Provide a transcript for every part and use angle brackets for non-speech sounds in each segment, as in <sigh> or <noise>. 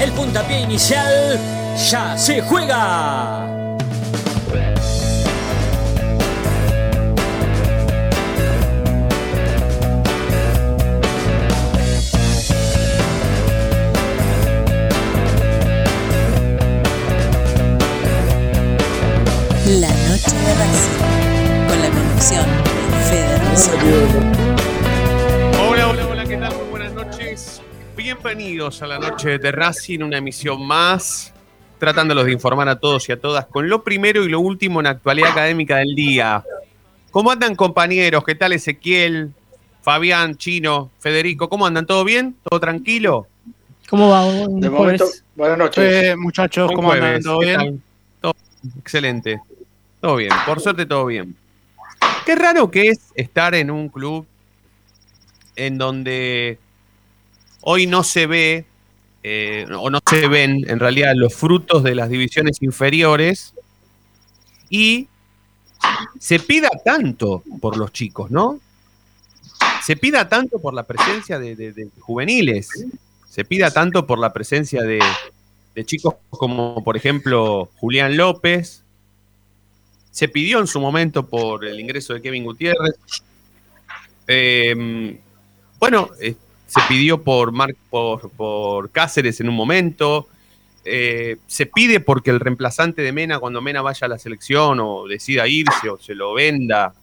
el puntapié inicial ya se juega. La noche de Racing, con la conducción de Fede Bienvenidos a la noche de Racing, una emisión más, tratándolos de informar a todos y a todas con lo primero y lo último en actualidad académica del día. ¿Cómo andan compañeros? ¿Qué tal Ezequiel, Fabián, Chino, Federico? ¿Cómo andan? ¿Todo bien? ¿Todo tranquilo? ¿Cómo va? De momento, buenas noches. Eh, muchachos, ¿cómo andan? ¿Todo ¿qué bien? Todo excelente. Todo bien, por suerte todo bien. Qué raro que es estar en un club en donde hoy no se ve, eh, o no se ven en realidad los frutos de las divisiones inferiores y se pida tanto por los chicos, ¿no? Se pida tanto por la presencia de, de- juveniles, se pida tanto por la presencia de, de chicos como, por ejemplo, Julián López. Se pidió en su momento por el ingreso de Kevin Gutiérrez. Eh, bueno, eh, se pidió por, Mar- por, por Cáceres en un momento. Eh, se pide porque el reemplazante de Mena, cuando Mena vaya a la selección o decida irse o se lo venda,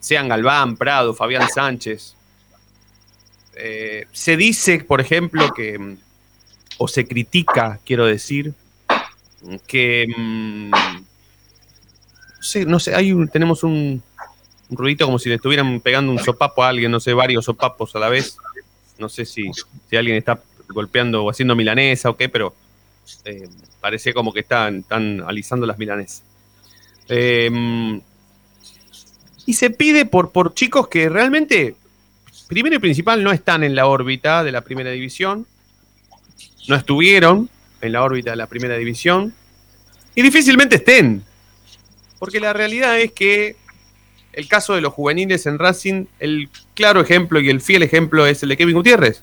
sean Galván, Prado, Fabián Sánchez. Eh, se dice, por ejemplo, que, o se critica, quiero decir, que, mm, no sé, no sé, hay un- tenemos un, un ruidito como si le estuvieran pegando un sopapo a alguien, no sé, varios sopapos a la vez. No sé si, si alguien está golpeando o haciendo milanesa o qué, pero eh, parece como que están, están alisando las milanesas. Eh, y se pide por, por chicos que realmente, primero y principal, no están en la órbita de la primera división, no estuvieron en la órbita de la primera división y difícilmente estén. Porque la realidad es que el caso de los juveniles en Racing, el claro ejemplo y el fiel ejemplo es el de Kevin Gutiérrez.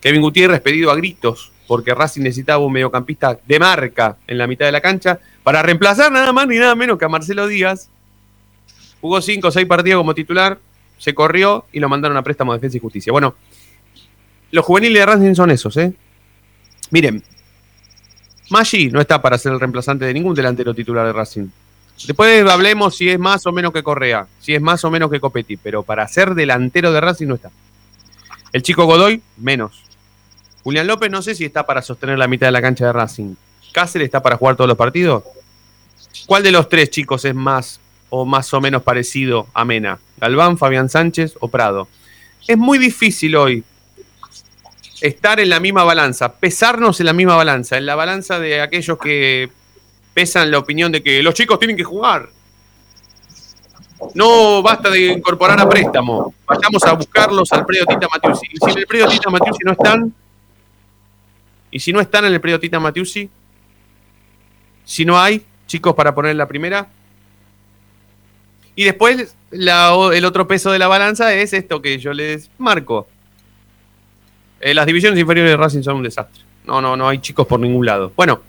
Kevin Gutiérrez pedido a gritos porque Racing necesitaba un mediocampista de marca en la mitad de la cancha para reemplazar nada más ni nada menos que a Marcelo Díaz. Jugó cinco o seis partidos como titular, se corrió y lo mandaron a préstamo de Defensa y Justicia. Bueno, los juveniles de Racing son esos, ¿eh? Miren, Maggi no está para ser el reemplazante de ningún delantero titular de Racing. Después hablemos si es más o menos que Correa, si es más o menos que Copetti, pero para ser delantero de Racing no está. El chico Godoy, menos. Julián López no sé si está para sostener la mitad de la cancha de Racing. Cáceres está para jugar todos los partidos. ¿Cuál de los tres chicos es más o más o menos parecido a Mena? ¿Galván, Fabián Sánchez o Prado? Es muy difícil hoy estar en la misma balanza, pesarnos en la misma balanza, en la balanza de aquellos que pesan la opinión de que los chicos tienen que jugar. No basta de incorporar a préstamo. Vayamos a buscarlos al predio Tita Matiusi. Y si en el predio Tita Matiusi no están, y si no están en el predio Tita Matiusi, si no hay chicos para poner la primera. Y después la- el otro peso de la balanza es esto que yo les marco. Eh, las divisiones inferiores de Racing son un desastre. No, no, no hay chicos por ningún lado. Bueno,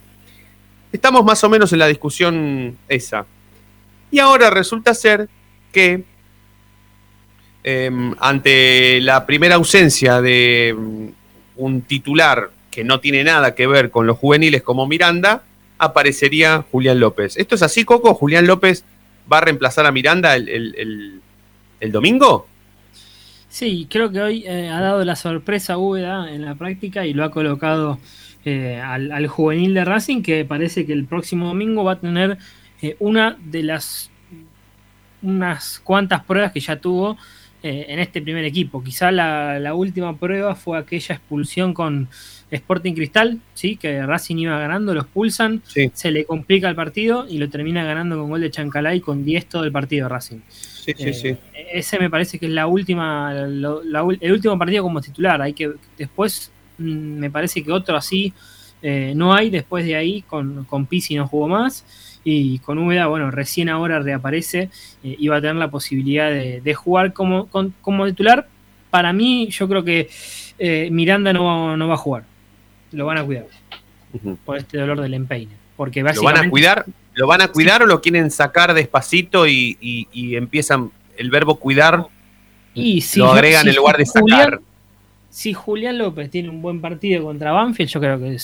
estamos más o menos en la discusión esa. Y ahora resulta ser que eh, ante la primera ausencia de mm, un titular que no tiene nada que ver con los juveniles como Miranda, aparecería Julián López. ¿Esto es así, Coco? ¿Julián López va a reemplazar a Miranda el domingo? Sí, creo que hoy eh, ha dado la sorpresa Úbeda en la práctica y lo ha colocado eh, al, al juvenil de Racing, que parece que el próximo domingo va a tener eh, una de las unas cuantas pruebas que ya tuvo eh, en este primer equipo. Quizá la, última prueba fue aquella expulsión con Sporting Cristal, ¿sí? que Racing iba ganando, lo expulsan, se le complica el partido y lo termina ganando con gol de Chancalay con 10 todo el partido Racing. Eh, ese me parece que es la última, el último partido como titular. Hay que después me parece que otro así eh, no hay. Después de ahí con, con Pizzi no jugó más y con Úbeda, bueno, recién ahora reaparece y eh, va a tener la posibilidad de, jugar como, como titular. Para mí, yo creo que Miranda no, no, va a jugar. Lo van a cuidar por este dolor del empeine. Porque básicamente, ¿Lo van a cuidar? ¿Lo van a cuidar o lo quieren sacar despacito y, empiezan el verbo cuidar? Y si, lo agregan en lugar de sacar. Si Julián López tiene un buen partido contra Banfield, yo creo que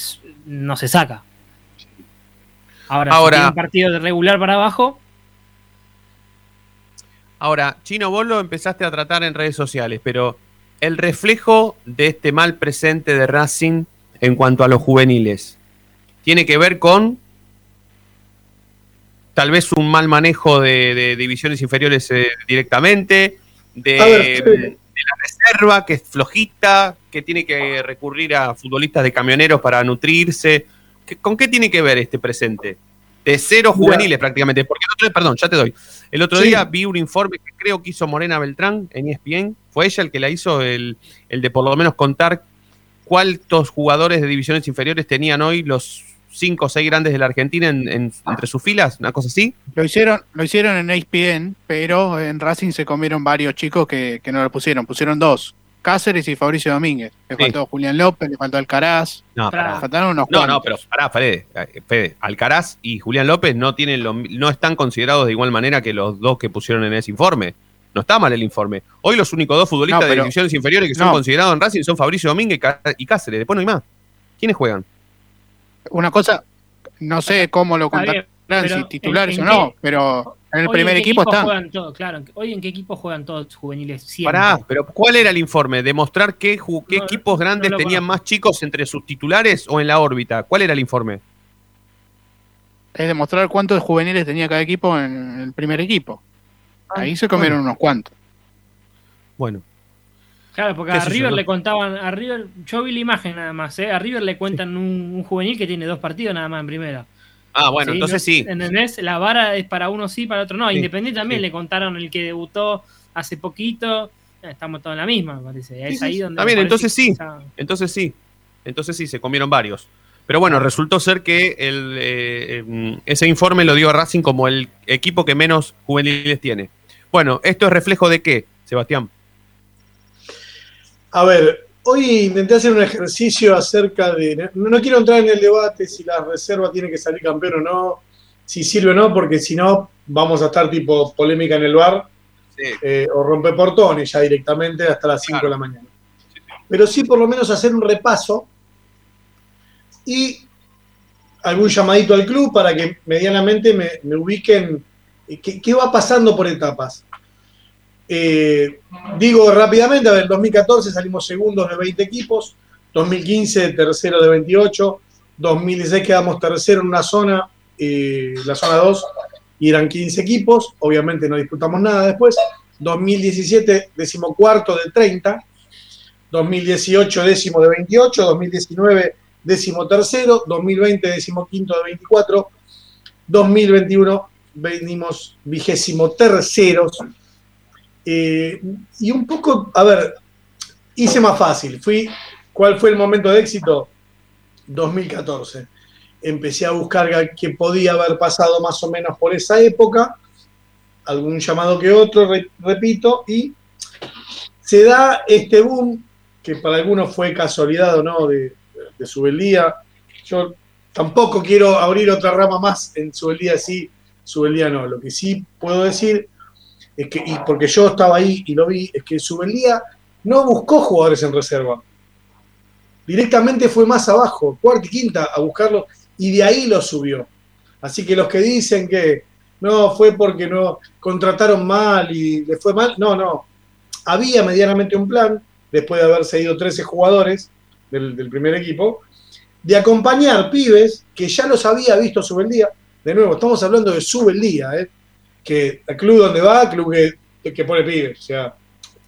no se saca. Ahora, si tiene un partido de regular para abajo. Ahora, Chino, vos lo empezaste a tratar en redes sociales, pero el reflejo de este mal presente de Racing en cuanto a los juveniles tiene que ver con tal vez un mal manejo de, divisiones inferiores eh, directamente, de, la reserva que es flojita, que tiene que recurrir a futbolistas de camioneros para nutrirse. ¿Con qué tiene que ver este presente? De cero juveniles prácticamente. Porque el otro día, perdón, ya te doy. El otro día vi un informe que creo que hizo Morena Beltrán en ESPN. Fue ella el que la hizo, el, el de por lo menos contar cuántos jugadores de divisiones inferiores tenían hoy los cinco o seis grandes de la Argentina entre sus filas, una cosa así. Lo hicieron, lo hicieron en ESPN, pero en Racing se comieron varios chicos que, no lo pusieron, pusieron dos. Cáceres y Fabricio Domínguez. Le faltó Julián López, le faltó Alcaraz. No, faltaron unos No, no, pero pará, Fede, Fede, Alcaraz y Julián López no tienen no están considerados de igual manera que los dos que pusieron en ese informe. No está mal el informe. Hoy los únicos dos futbolistas de divisiones inferiores que son considerados en Racing son Fabricio Domínguez y Cáceres. Después no hay más. ¿Quiénes juegan? Una cosa, no sé cómo lo contarán, si titulares o no, pero en el primer equipo están. claro, hoy en qué equipo juegan todos juveniles. Pará, pero ¿cuál era el informe? ¿Demostrar qué, qué equipos grandes tenían más chicos entre sus titulares o en la órbita? ¿Cuál era el informe? Es demostrar cuántos juveniles tenía cada equipo en el primer equipo. Ah, Ahí se comieron unos cuantos. Bueno, Claro, porque a River le contaban, a River, yo vi la imagen nada más, ¿eh? a River le cuentan un, juvenil que tiene dos partidos nada más en primera. Ah, bueno, entonces sí. ¿Entendés? La vara es para uno sí, para otro no. Independiente también le contaron el que debutó hace poquito. Estamos todos en la misma, me parece. Es ahí donde. También, entonces sí. Entonces sí. Entonces sí, se comieron varios. Pero bueno, resultó ser que el, eh, em, ese informe lo dio a Racing como el equipo que menos juveniles tiene. Bueno, ¿esto es reflejo de qué, Sebastián? A ver, hoy intenté hacer un ejercicio acerca de. No, quiero entrar en el debate si la reserva tiene que salir campeón o no, si sirve o no, porque si no, vamos a estar tipo polémica en el bar eh, o romper portones ya directamente hasta las 5 de la mañana. Pero sí, por lo menos hacer un repaso y algún llamadito al club para que medianamente me, ubiquen qué va pasando por etapas. Eh, digo rápidamente, a ver, 2014 salimos segundos de 20 equipos, 2015 tercero de 28, 2016 quedamos tercero en una zona, eh, la zona 2, y eran 15 equipos, obviamente no disputamos nada después, 2017 decimocuarto de 30, 2018 décimo de 28, 2019 décimo tercero, 2020 décimo quinto de 24, 2021 venimos vigésimo terceros eh, y un poco, a ver, hice más fácil. Fui, ¿Cuál fue el momento de éxito? 2014. Empecé a buscar qué podía haber pasado más o menos por esa época, algún llamado que otro, repito, y se da este boom, que para algunos fue casualidad o no, de, de Subeldía. Yo tampoco quiero abrir otra rama más en Subeldía sí, Subeldía no. Lo que sí puedo decir es que, y porque yo estaba ahí y lo vi, es que Subeldía no buscó jugadores en reserva. Directamente fue más abajo, cuarta y quinta, a buscarlo, y de ahí lo subió. Así que los que dicen que no fue porque no contrataron mal y le fue mal, no, no. Había medianamente un plan, después de haberse ido 13 jugadores del, primer equipo, de acompañar pibes que ya los había visto Subeldía. De nuevo, estamos hablando de Subeldía, ¿eh? Que el club donde va, club que, que pone pibes. O sea,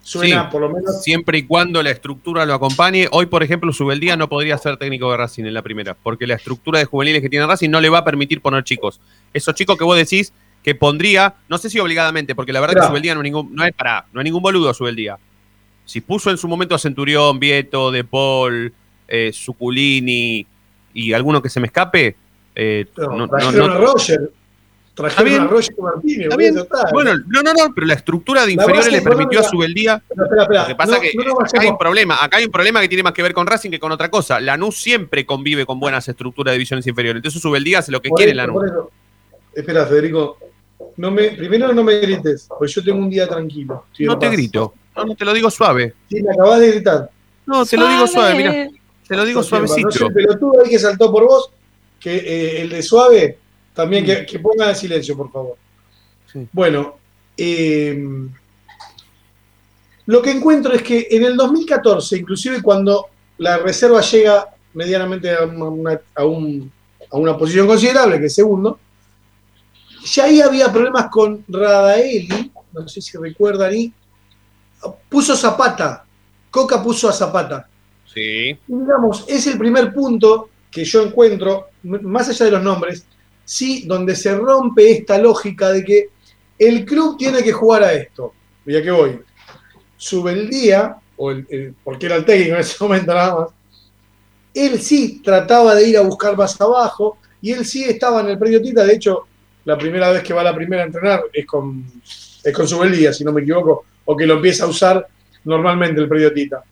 Suena por lo menos. Siempre y cuando la estructura lo acompañe. Hoy, por ejemplo, Subeldía no podría ser técnico de Racing en la primera, porque la estructura de juveniles que tiene Racing no le va a permitir poner chicos. Esos chicos que vos decís que pondría, no sé si obligadamente, porque la verdad que Subeldía no, ningún, no es para, no es ningún boludo Subeldía. Si puso en su momento a Centurión, Vieto, De Paul, eh, Suculini y alguno que se me escape, eh, no, no, Roger. Trajeron a Roger Martínez. Bueno, no, no, no, pero la estructura de inferiores le permitió a Subeldía. Lo que pasa es que acá hay un problema. Acá hay un problema que tiene más que ver con Racing que con otra cosa. Lanús siempre convive con buenas estructuras de divisiones inferiores. Entonces Subeldía hace lo que quiere Lanús. Espera, Federico. No me, primero no me grites, porque yo tengo un día tranquilo. No te grito. No, no, te lo digo suave. Sí, me acabas de gritar. No, te lo digo suave, mira. Te lo digo suavecito. No sé, tú ahí que saltó por vos, que eh, el de suave también que, que ponga silencio, por favor. Bueno, em, lo que encuentro es que en el 2014, inclusive cuando la reserva llega medianamente a una, a una posición considerable, que es segundo, ya ahí había problemas con Radaeli, no sé si recuerdan, y puso Zapata, Coca puso a Zapata. Sí. digamos, es el primer punto que yo encuentro, más allá de los nombres, sí, donde se rompe esta lógica de que el club tiene que jugar a esto. ¿Y a qué voy? Subeldía, o el, porque era el técnico en ese <laughs> momento nada más, él sí trataba de ir a buscar más abajo y él sí estaba en el predio Tita. De hecho, la primera vez que va a la primera a entrenar es con, es con Subeldía, si no me equivoco, o que lo empieza a usar normalmente el predio Tita.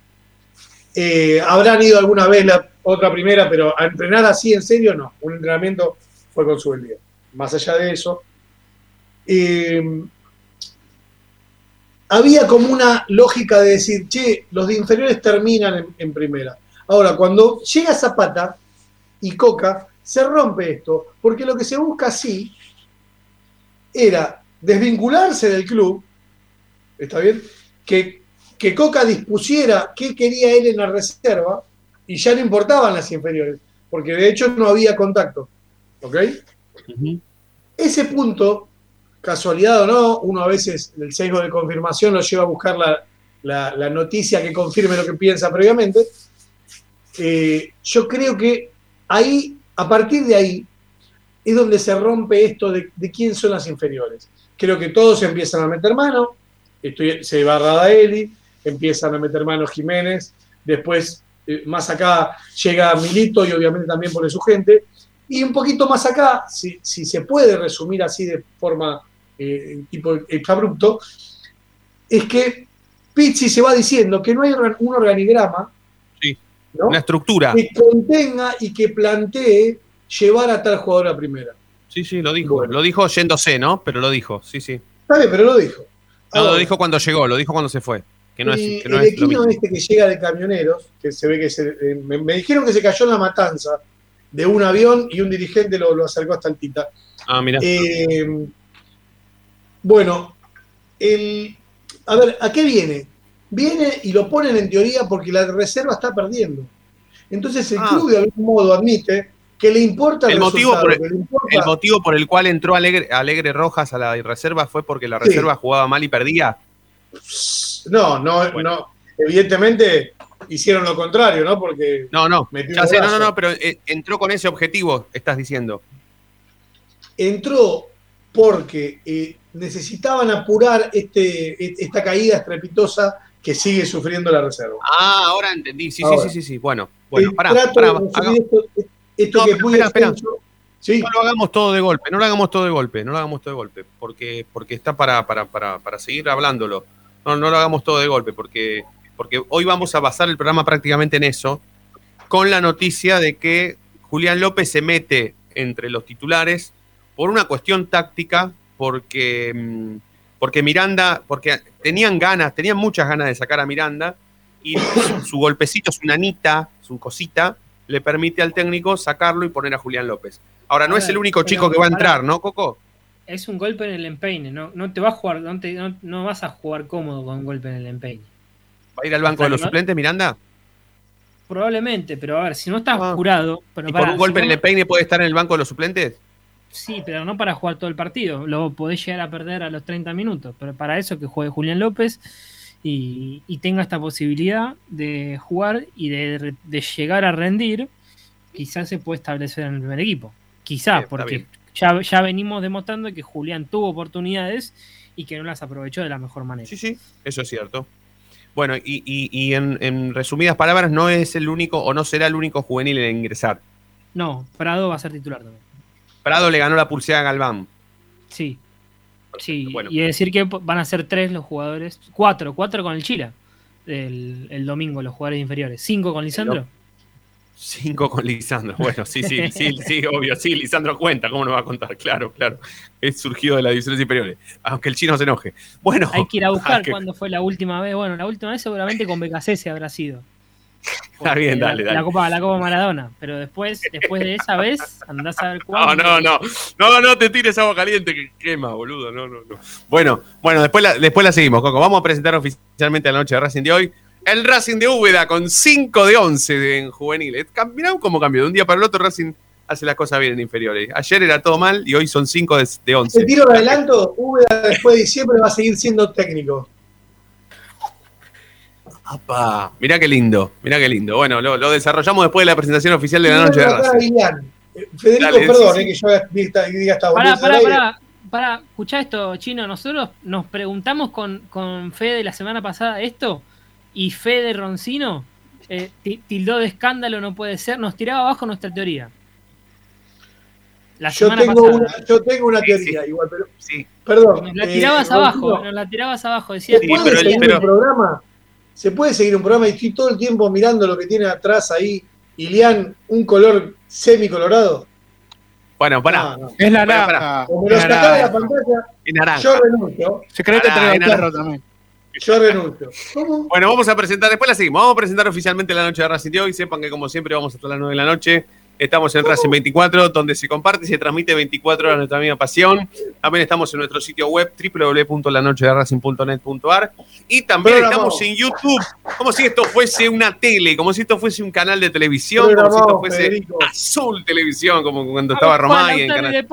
Eh, habrán ido alguna vez la otra primera, pero a entrenar así en serio no. Un entrenamiento fue con su día. Más allá de eso, eh, había como una lógica de decir, che, los de inferiores terminan en, primera. Ahora, cuando llega Zapata y Coca, se rompe esto, porque lo que se busca así era desvincularse del club, ¿está bien? Que, que Coca dispusiera qué quería él en la reserva y ya no importaban las inferiores, porque de hecho no había contacto. ¿Ok? Ese punto, casualidad o no, uno a veces el sesgo de confirmación lo lleva a buscar la, noticia que confirme lo que piensa previamente. Eh, yo creo que ahí, a partir de ahí, es donde se rompe esto de, quién son las inferiores. Creo que todos empiezan a meter mano, se va Radaeli, empiezan a meter mano Jiménez, después eh, más acá llega Milito y obviamente también pone su gente, y un poquito más acá, si, se puede resumir así de forma eh, tipo abrupto, es que Pizzi se va diciendo que no hay un organigrama, una estructura, que contenga y que plantee llevar a tal jugador a primera. Sí, sí, lo dijo. Lo dijo yéndose, ¿no? Pero lo dijo, sí, sí. Está pero lo dijo. No, lo dijo cuando llegó, lo dijo cuando se fue. Que no es, que no el equipo este que llega de camioneros, que se ve que se, eh, me, dijeron que se cayó en la matanza, de un avión y un dirigente lo, acercó hasta el Tita. Ah, mira. Eh, bueno, el, a ver, ¿a qué viene? Viene y lo ponen en teoría porque la reserva está perdiendo. Entonces el ah. club de algún modo admite que le importa el, motivo por el, motivo por el cual entró Alegre, Alegre, Rojas a la reserva fue porque la reserva jugaba mal y perdía. No, no, no. Evidentemente hicieron lo contrario, ¿no? Porque. No, no. no, no, no, pero eh, entró con ese objetivo, estás diciendo. Entró porque eh, necesitaban apurar este, e, esta caída estrepitosa que sigue sufriendo la reserva. Ah, ahora entendí. Sí, sí, sí, sí, Bueno, bueno, pará, pará, esto, que espera, espera. No lo hagamos todo de golpe, no lo hagamos todo de golpe, no lo hagamos todo de golpe, porque, porque está para, para, para, para seguir hablándolo. No, no lo hagamos todo de golpe, porque porque hoy vamos a basar el programa prácticamente en eso, con la noticia de que Julián López se mete entre los titulares por una cuestión táctica, porque, mm, porque Miranda, porque tenían ganas, tenían muchas ganas de sacar a Miranda, y <coughs> su golpecito, su nanita, su cosita, le permite al técnico sacarlo y poner a Julián López. Ahora, no es el único chico que va a entrar, ¿no, Coco? Es un golpe en el empeine, no, no te va a jugar, no, no vas a jugar cómodo con un golpe en el empeine. ¿Va a ir al banco de los suplentes, Miranda? Probablemente, pero a ver, si no estás ah. jurado. Pero ¿Y por un golpe en el peine puede estar en el banco de los suplentes? Sí, pero no para jugar todo el partido. Lo podés llegar a perder a los 30 minutos. Pero para eso que juegue Julián López. y, tenga esta posibilidad de jugar y de, llegar a rendir, quizás se puede establecer en el primer equipo. Quizás, porque ya, ya venimos demostrando que Julián tuvo oportunidades y que no las aprovechó de la mejor manera. Sí, sí, eso es cierto. Bueno, y, en, resumidas palabras, no es el único o no será el único juvenil en ingresar. No, Prado va a ser titular también. Prado le ganó la pulseada a Galván. Sí. sí, y decir que van a ser tres los jugadores, cuatro, cuatro con el Chila el, el domingo, los jugadores inferiores, cinco con Lisandro. Cinco con Lisandro. Bueno, sí, sí, sí, sí, obvio. Sí, Lisandro cuenta, ¿cómo nos va a contar? Claro, claro. Es surgido de las divisiones inferiores. Aunque el chino se enoje. Bueno. Hay que ir a buscar cuándo fue la última vez. Bueno, la última vez seguramente con se habrá sido. Está bien, dale, la, dale. La Copa, la Copa Maradona. Pero después, después de esa vez, andás a ver cuándo. No, no, no. No, no te tires agua caliente que quema, boludo. No, no, no. Bueno, bueno, después la, después la seguimos, Coco. Vamos a presentar oficialmente la noche de Racing de hoy el Racing de Úbeda con 5 de 11 en juveniles. Mirá cómo cambió. De un día para el otro Racing hace las cosas bien en inferiores. Ayer era todo mal y hoy son 5 de, 11. El tiro de adelanto, Úbeda después de diciembre va a seguir siendo técnico. Apa, mirá qué lindo, mirá qué lindo. Bueno, lo, desarrollamos después de la presentación oficial de la noche de Racing. Eh, Federico, perdón, eh, que yo diga esta Pará, pará, pará. Para, escuchá esto, Chino. Nosotros nos preguntamos con, con Fede la semana pasada esto y Fede Roncino eh, tildó de escándalo, no puede ser, nos tiraba abajo nuestra teoría. La yo, tengo una, yo tengo una teoría igual, pero. Sí. Perdón. Nos la tirabas eh, abajo, nos la tirabas abajo. Decía, ¿Se puede seguir un programa? ¿Se puede seguir un programa? Y estoy todo el tiempo mirando lo que tiene atrás ahí, Ilian, un color semicolorado. Bueno, para. Es naranja. Como lo sacaba de la pantalla, es naranja. yo renuncio. Se cree que te perro también. Yo renuncio. Bueno, vamos a presentar, después la seguimos. Vamos a presentar oficialmente la noche de Racing de hoy. Sepan que, como siempre, vamos hasta las 9 de la noche. Estamos en Racing 24, donde se comparte y se transmite 24 horas nuestra misma pasión. También estamos en nuestro sitio web www.lanochederacing.net.ar y también estamos en YouTube, como si esto fuese una tele, como si esto fuese un canal de televisión, como si esto fuese Azul Televisión, como cuando estaba Romay en canal,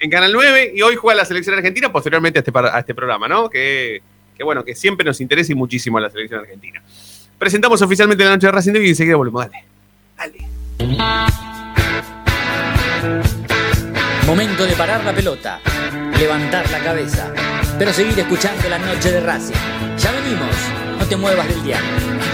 en canal 9 y hoy juega la selección argentina posteriormente a este, a este programa, ¿no? Que que bueno, que siempre nos interesa y muchísimo a la selección argentina. Presentamos oficialmente la noche de Racing y enseguida volvemos. Dale. Dale. Momento de parar la pelota, levantar la cabeza, pero seguir escuchando la noche de Racing. Ya venimos, no te muevas del diario.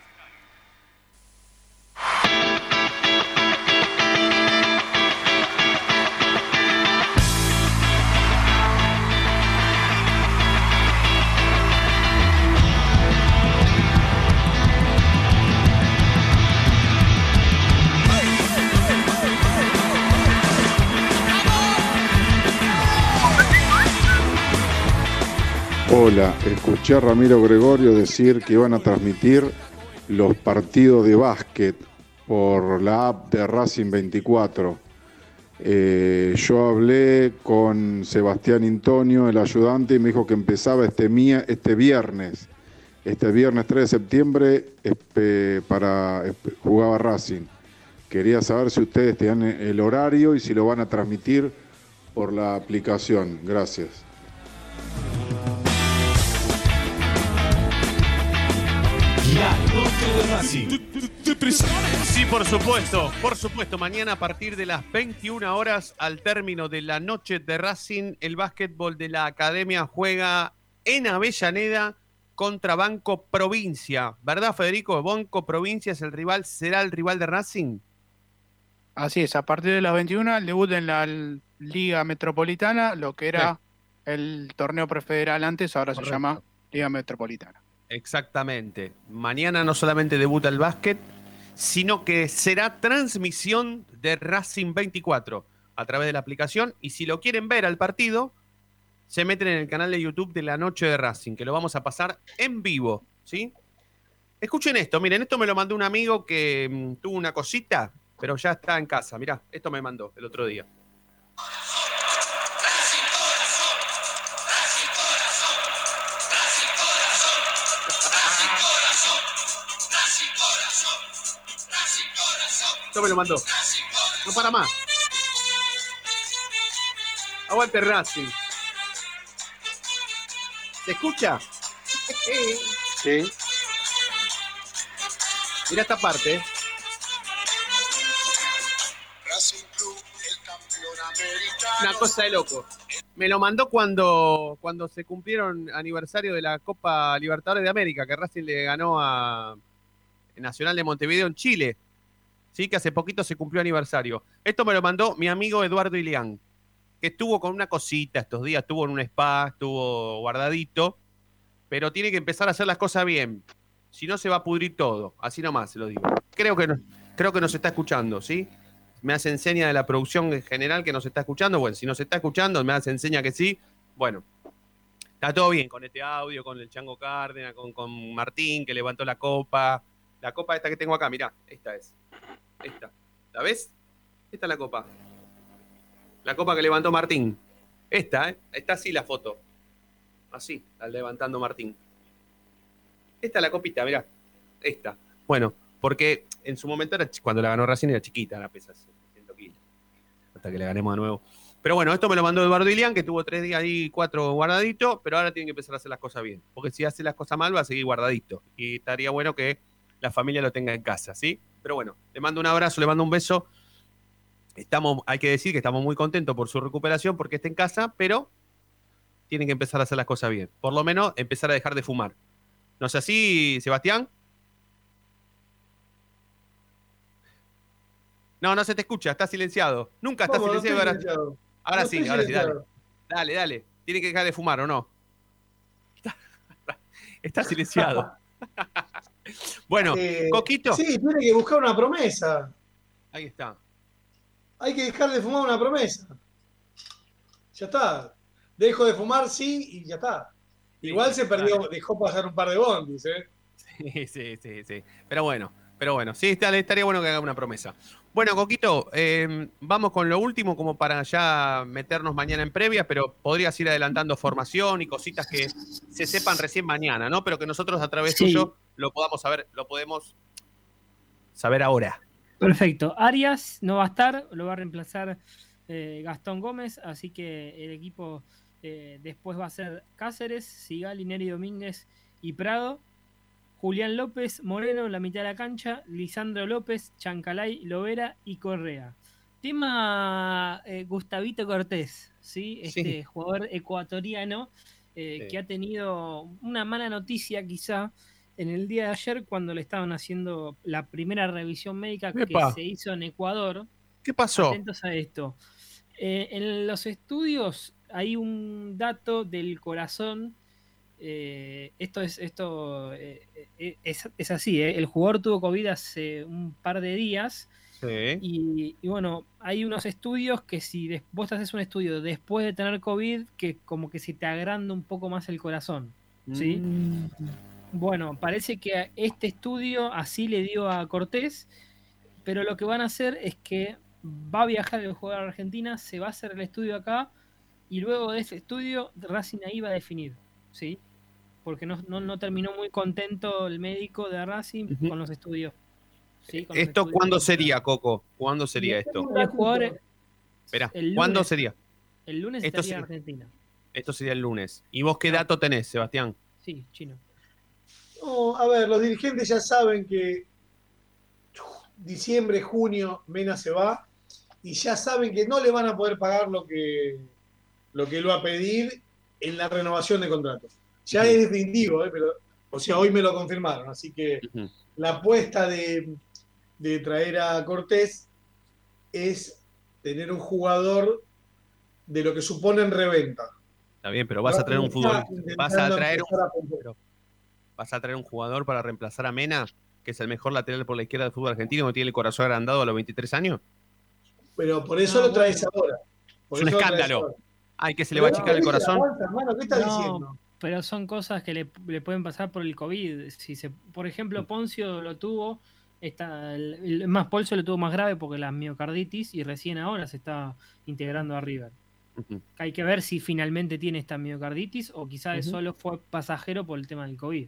Hola, escuché a Ramiro Gregorio decir que iban a transmitir los partidos de básquet por la app de Racing 24. Eh, yo hablé con Sebastián Antonio, el ayudante, y me dijo que empezaba este, mía, este viernes, este viernes 3 de septiembre, para espe- jugaba Racing. Quería saber si ustedes tenían el horario y si lo van a transmitir por la aplicación. Gracias. Sí, por supuesto, por supuesto. Mañana a partir de las 21 horas, al término de la noche de Racing, el básquetbol de la academia juega en Avellaneda contra Banco Provincia. ¿Verdad, Federico? Banco Provincia es el rival, será el rival de Racing. Así es, a partir de las 21 el debut en la Liga Metropolitana, lo que era el torneo prefederal antes, ahora se llama Liga Metropolitana. Exactamente. Mañana no solamente debuta el básquet, sino que será transmisión de Racing 24 a través de la aplicación. Y si lo quieren ver al partido, se meten en el canal de YouTube de la noche de Racing, que lo vamos a pasar en vivo, ¿sí? Escuchen esto, miren, esto me lo mandó un amigo que mm, tuvo una cosita, pero ya está en casa. Mirá, esto me mandó el otro día. Lo mandó. No para más. Aguante Racing. ¿Se escucha? Sí. Mira esta parte. ¿eh? Una cosa de loco. Me lo mandó cuando, cuando se cumplieron aniversario de la Copa Libertadores de América, que Racing le ganó a Nacional de Montevideo en Chile. Sí, que hace poquito se cumplió aniversario. Esto me lo mandó mi amigo Eduardo Ilián, que estuvo con una cosita estos días, estuvo en un spa, estuvo guardadito, pero tiene que empezar a hacer las cosas bien. Si no, se va a pudrir todo. Así nomás se lo digo. Creo que, no, creo que nos está escuchando, ¿sí? Me hace enseña de la producción en general que nos está escuchando. Bueno, si nos está escuchando, me hace enseña que sí. Bueno, está todo bien con este audio, con el Chango Cárdenas, con, con Martín, que levantó la copa. La copa esta que tengo acá, mirá, esta es. Esta. ¿La ves? Esta es la copa. La copa que levantó Martín. Esta, ¿eh? Está así la foto. Así, la levantando Martín. Esta es la copita, mirá. Esta. Bueno, porque en su momento, era, cuando la ganó Racing, era chiquita, la pesa 100 kilos. Hasta que le ganemos de nuevo. Pero bueno, esto me lo mandó Eduardo Ilián, que tuvo tres días ahí, cuatro guardaditos, pero ahora tiene que empezar a hacer las cosas bien. Porque si hace las cosas mal, va a seguir guardadito. Y estaría bueno que la familia lo tenga en casa, ¿sí? Pero bueno, le mando un abrazo, le mando un beso. Estamos, hay que decir que estamos muy contentos por su recuperación porque está en casa, pero tienen que empezar a hacer las cosas bien. Por lo menos empezar a dejar de fumar. ¿No es así, Sebastián? No, no se te escucha, está silenciado. Nunca está silenciado. Ahora, ahora sí, ahora sí, dale. Dale, dale. Tiene que dejar de fumar, ¿o no? <laughs> Está, silenciado. <laughs> bueno, Eh, Coquito. Sí, tiene que buscar una promesa. Ahí está. Hay que dejar de fumar una promesa. Ya está. Dejo de fumar, sí, y ya está. Igual se perdió, dejó pasar un par de bondis, ¿eh? <laughs> Sí, sí, sí, sí. Pero bueno, pero bueno, sí, estaría bueno que haga una promesa. Bueno, Coquito, eh, vamos con lo último como para ya meternos mañana en previa, pero podrías ir adelantando formación y cositas que se sepan recién mañana, ¿no? Pero que nosotros a través Sí. tuyo lo podamos saber, lo podemos saber ahora. Perfecto. Arias no va a estar, lo va a reemplazar eh, Gastón Gómez, así que el equipo eh, después va a ser Cáceres, Sigali, Neri Domínguez y Prado. Julián López, Moreno en la mitad de la cancha, Lisandro López, Chancalay, Lovera y Correa. Tema eh, Gustavito Cortés, ¿sí? este Sí. jugador ecuatoriano eh, Sí. que ha tenido una mala noticia quizá en el día de ayer cuando le estaban haciendo la primera revisión médica que se hizo en Ecuador. ¿Qué pasó? Atentos a esto. Eh, en los estudios hay un dato del corazón. Eh, esto es esto eh, eh, es, es así. eh, El jugador tuvo COVID hace un par de días. Sí. Y, y bueno, hay unos estudios que si des- vos te haces un estudio después de tener COVID, que como que se te agranda un poco más el corazón. ¿sí? Mm. Bueno, parece que este estudio así le dio a Cortés, pero lo que van a hacer es que va a viajar el jugador a Argentina, se va a hacer el estudio acá, y luego de ese estudio Racing ahí va a definir, ¿sí? Porque no, no, no terminó muy contento el médico de Racing con los estudios. ¿sí? Con los ¿Esto estudios. cuándo sería, Coco? ¿Cuándo sería esto? Espera, ¿cuándo sería? el lunes Esto estaría en sí. Argentina. Esto sería el lunes. ¿Y vos qué dato tenés, Sebastián? Sí, chino. No, a ver, los dirigentes ya saben que diciembre, junio, Mena se va y ya saben que no le van a poder pagar lo que, lo que él va a pedir en la renovación de contrato. Ya es definitivo, ¿eh? pero, o sea, hoy me lo confirmaron, así que la apuesta de, de traer a Cortés es tener un jugador de lo que supone en reventa. Está bien, pero vas a traer un fútbol. Vas a traer un, vas a traer un jugador para reemplazar a Mena, que es el mejor lateral por la izquierda del fútbol argentino, que tiene el corazón agrandado a los 23 años. Pero por eso No, lo traes ahora. Por Es un escándalo. Ay, que se le va a achicar el corazón. aguanta, hermano, ¿qué estás No, diciendo? Pero son cosas que le, le pueden pasar por el COVID. Si se, por Mm. ejemplo, Poncio lo tuvo, está, el, el- más Poncio lo tuvo más grave porque la miocarditis y recién ahora se está integrando a River. Hay que ver si finalmente tiene esta miocarditis o quizás solo fue pasajero por el tema del COVID.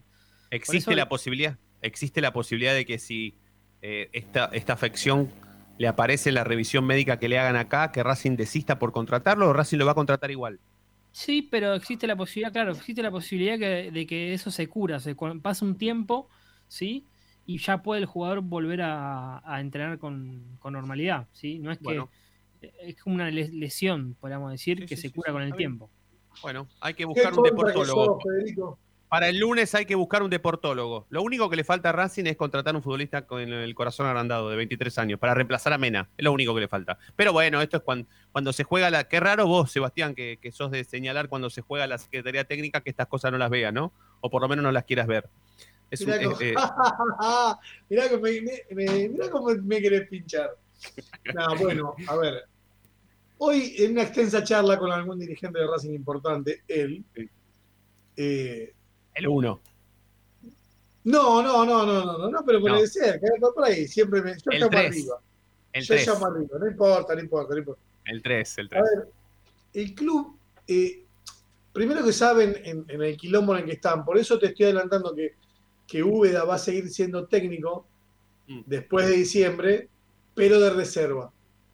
Existe eso- la posibilidad, existe la posibilidad de que si eh, esta, esta afección le aparece en la revisión médica que le hagan acá, que Racing desista por contratarlo o Racing lo va a contratar igual. Sí, pero existe la posibilidad, claro, existe la posibilidad que- de que eso se cura, se cu- pasa un tiempo, ¿sí? Y ya puede el jugador volver a, a entrenar con, con normalidad, ¿sí? No es que Bueno. es como una les- lesión, podríamos decir, que se cura con el tiempo. Bueno, hay que Qué buscar un deportólogo. sos. Para el lunes hay que buscar un deportólogo. Lo único que le falta a Racing es contratar un futbolista con el corazón agrandado de 23 años para reemplazar a Mena. Es lo único que le falta. Pero bueno, esto es cuando, cuando se juega la. Qué raro vos, Sebastián, que, que sos de señalar cuando se juega la Secretaría Técnica que estas cosas no las vea, ¿no? O por lo menos no las quieras ver. Es un- Mirá, cómo, eh, eh, <laughs> mirá cómo me, me- me- mirá cómo me querés pinchar. <laughs> No, bueno, a ver. Hoy, en una extensa charla con algún dirigente de Racing importante, él. eh, el uno. no, no, no, no, no, no, no, pero puede No. ser, que por por ahí, siempre me. Yo El llamo tres. arriba. El yo 3. llamo arriba, no importa, no importa, no importa. El 3, el A 3. ver, el club, eh, primero que saben en, en el quilombo en el que están, por eso te estoy adelantando que, que Úbeda va a seguir siendo técnico Mm. después de diciembre, pero de reserva.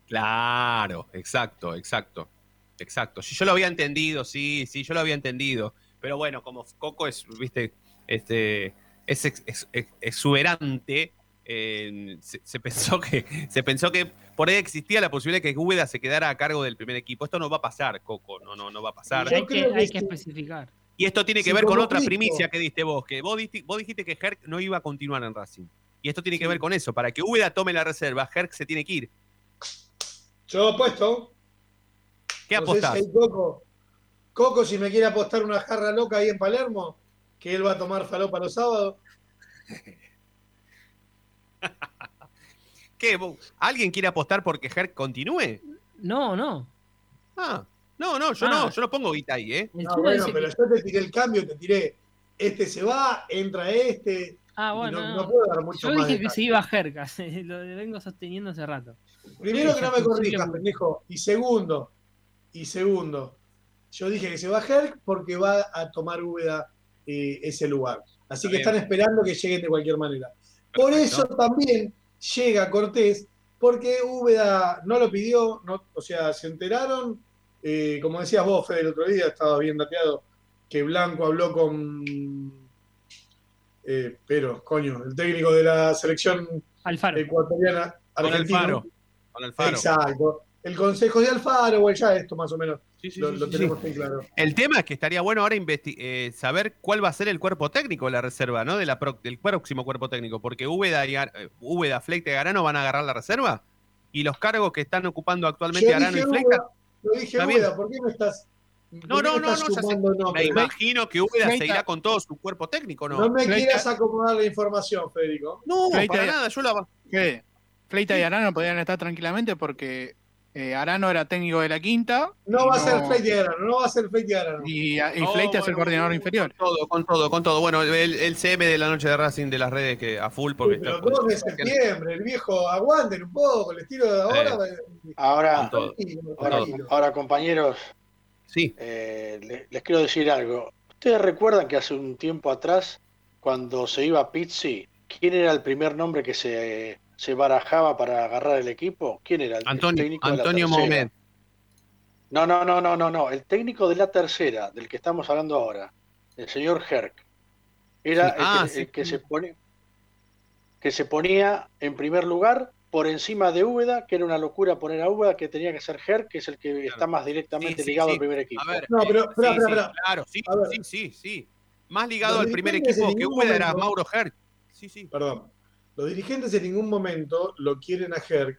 Claro, exacto, exacto. Exacto. Si yo lo había entendido, sí, sí, yo lo había entendido. Pero bueno, como Coco es, viste, este, es ex- ex- ex- exuberante, eh, se, se pensó que, se pensó que por ahí existía la posibilidad de que Úbeda se quedara a cargo del primer equipo. Esto no va a pasar, Coco, no, no, no va a pasar. Hay que, hay que especificar. Y esto tiene que Sí, ver con otra primicia que diste vos, que vos, diste- vos dijiste que Herc no iba a continuar en Racing. Y esto tiene que ver con eso. Para que Úbeda tome la reserva, Herc se tiene que ir. Yo apuesto. ¿Qué no sé apostás? si hay Coco, Coco, si me quiere apostar una jarra loca ahí en Palermo, que él va a tomar falopa los sábados. <laughs> ¿Qué? ¿Alguien quiere apostar porque Herc continúe? No, no. Ah, no, no, yo Ah. no, yo no pongo guita ahí, ¿eh? No, bueno, pero que- yo te tiré el cambio, te tiré. Este se va, entra este. Ah, bueno. no, no. no puedo dar mucho Yo más dije que se iba Jercas, <laughs> lo vengo sosteniendo hace rato. Primero que no me corrijas, pendejo. Y segundo, y segundo, yo dije que se va a Herc porque va a tomar Úbeda eh, ese lugar. Así Está que bien. están esperando que lleguen de cualquier manera. Por eso también llega Cortés, porque Úbeda no lo pidió, no, o sea, se enteraron, eh, como decías vos, Fede, el otro día, estaba bien dateado, que Blanco habló con, eh, pero, coño, el técnico de la selección Alfaro. ecuatoriana Con. Alfaro. Con Alfaro. Exacto. El consejo de Alfaro, bueno, ya esto más o menos Sí, sí, lo, sí, lo tenemos sí. bien claro. El tema es que estaría bueno ahora eh, saber cuál va a ser el cuerpo técnico de la reserva, ¿no? De la pro- del próximo cuerpo técnico, porque Úbeda, y Ar- eh, Úbeda, Fleita y Arano van a agarrar la reserva y los cargos que están ocupando actualmente Yo Arano dije y Fleita. Lo dije. Úbeda, ¿por qué me estás, No, no, no, no, estás ya sé. sumando Me imagino que Úbeda Fleita- irá con todo su cuerpo técnico, ¿no? No me Fleita- quieras acomodar la información, Federico. No, Fleita- para nada, yo la ¿Qué? Fleita y Arano podían estar tranquilamente porque eh, Arano era técnico de la quinta. No va a ser Fleita y Arano, no va a ser Fleita y Arano. Y, y No, Fleita es el coordinador inferior. Con todo, con todo, con todo. Bueno, el, el CM de la noche de Racing de las redes que a full porque Pero está- 2 de septiembre, el viejo, aguanten un poco, el estilo de ahora. Con Ahora, todo. ahora, compañeros, Sí. eh, le- les, quiero decir algo. ¿Ustedes recuerdan que hace un tiempo atrás, cuando se iba Pizzi, quién era el primer nombre que se, se barajaba para agarrar el equipo? ¿Quién era? El, el Antonio, técnico de la Antonio. Mohamed. No, no, no, no, no, no. El técnico de la tercera, del que estamos hablando ahora, el señor Herc, era Sí. el, Ah, que, sí. el que se pone, que se ponía en primer lugar por encima de Úbeda, que era una locura poner a Úbeda, que tenía que ser Herc, que es el que está más directamente Sí, sí, ligado sí. al primer equipo. A ver, No, pero, espera. claro, sí, A ver. sí, sí, sí. Más ligado al primer equipo que Úbeda era Mauro Herc. Sí, sí. Perdón. Los dirigentes en ningún momento lo quieren a Herc.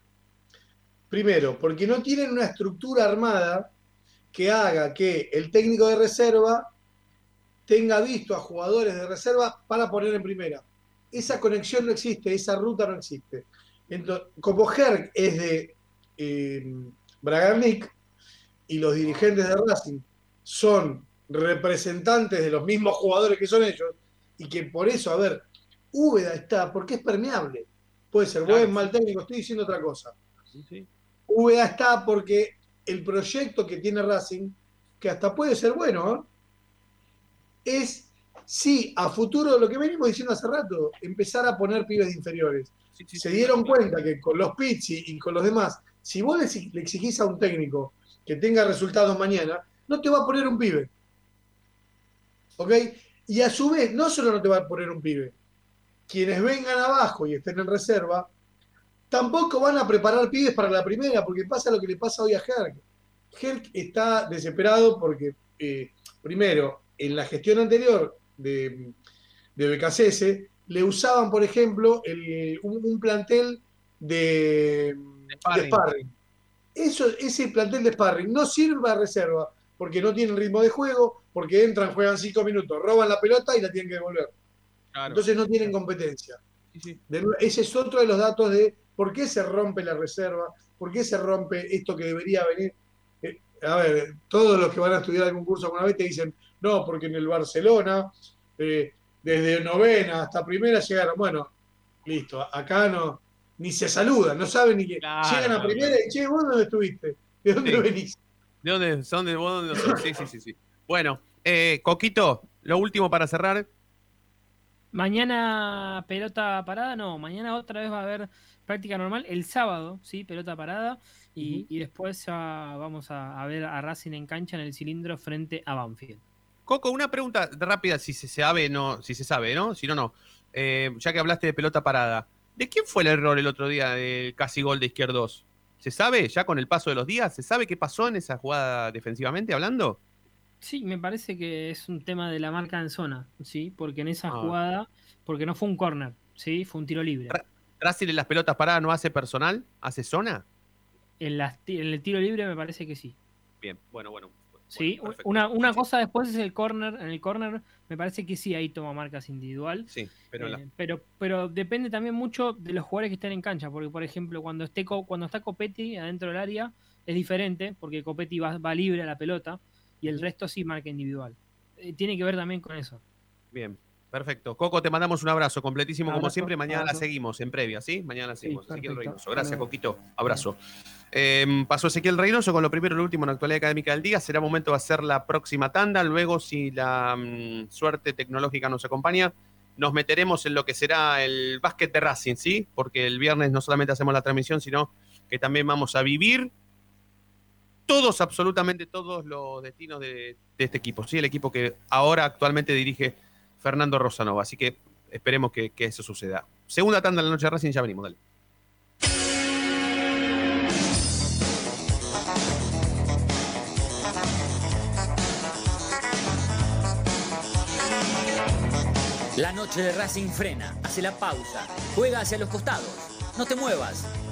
Primero, porque no tienen una estructura armada que haga que el técnico de reserva tenga visto a jugadores de reserva para poner en primera. Esa conexión no existe, esa ruta no existe. Entonces, como Herc es de eh, Bragarnik y los dirigentes de Racing son representantes de los mismos jugadores que son ellos, y que por eso, a ver, Úbeda está porque es permeable. Puede ser Claro, buen, mal técnico, estoy diciendo otra cosa. Sí, sí. Úbeda está porque el proyecto que tiene Racing, que hasta puede ser bueno, ¿eh? es, sí, a futuro, lo que venimos diciendo hace rato, empezar a poner pibes de inferiores. Sí, sí, Se sí. dieron cuenta que con los Pizzi y con los demás, si vos le exigís a un técnico que tenga resultados mañana, no te va a poner un pibe. ¿Ok? Y a su vez, no solo no te va a poner un pibe, quienes vengan abajo y estén en reserva, tampoco van a preparar pibes para la primera, porque pasa lo que le pasa hoy a Herc. Herc está desesperado porque, eh, primero, en la gestión anterior de, de BKCS, le usaban, por ejemplo, un, plantel de, sparring. Eso, ese plantel de sparring no sirve a reserva porque no tienen ritmo de juego, porque entran, juegan cinco minutos, roban la pelota y la tienen que devolver. Entonces no tienen competencia. ese es otro de los datos de por qué se rompe la reserva, por qué se rompe esto que debería venir. Eh, a ver, todos los que van a estudiar algún curso alguna vez te dicen, no, porque en el Barcelona, eh, desde novena hasta primera llegaron. Bueno, listo, acá no, ni se saludan, no saben ni que llegan a primera y, che, ¿vos dónde estuviste? ¿De dónde venís? ¿De dónde son? ¿De vos dónde Sí, sí, sí, sí. Bueno, eh, Coquito, lo último para cerrar. Mañana pelota parada, no, mañana otra vez va a haber práctica normal. El sábado, sí, pelota parada. Y, después vamos a, ver a Racing en cancha en el cilindro frente a Banfield. Coco, una pregunta rápida, si se sabe, no, si se sabe, ¿no? Si no, no. Eh, ya que hablaste de pelota parada, ¿de quién fue el error el otro día del casi gol de izquierdos? ¿Se sabe ya con el paso de los días? ¿Se sabe qué pasó en esa jugada defensivamente hablando? Sí, me parece que es un tema de la marca en zona, ¿sí? Porque en esa ah. jugada, porque no fue un corner, ¿sí? Fue un tiro libre. ¿Racing en las pelotas paradas no hace personal? ¿Hace zona? En, en el tiro libre me parece que sí. Bien, bueno, bueno. Sí, una, una cosa después es el corner. En el corner me parece que sí, ahí toma marcas individual. Sí, pero, eh, pero, pero depende también mucho de los jugadores que estén en cancha. Porque, por ejemplo, cuando, esté, cuando está Copetti adentro del área, es diferente, porque Copetti va, va libre a la pelota y el resto sí marca individual. Eh, tiene que ver también con eso. Bien, perfecto. Coco, te mandamos un abrazo completísimo como siempre. Mañana la seguimos en previa, ¿sí? Mañana la seguimos. Ezequiel Reynoso. Gracias, Coquito. Abrazo. Em, pasó Ezequiel Reynoso con lo primero y lo último en la actualidad académica del día. Será momento de hacer la próxima tanda. Luego, si la mm, suerte tecnológica nos acompaña, nos meteremos en lo que será el básquet de Racing, ¿sí? Porque el viernes no solamente hacemos la transmisión, sino que también vamos a vivir todos, absolutamente todos los destinos de, este equipo. Sí, el equipo que ahora actualmente dirige Fernando Rosanova. Así que esperemos que, eso suceda. Segunda tanda de la noche de Racing, ya venimos, dale. La noche de Racing frena, hace la pausa, juega hacia los costados. No te muevas,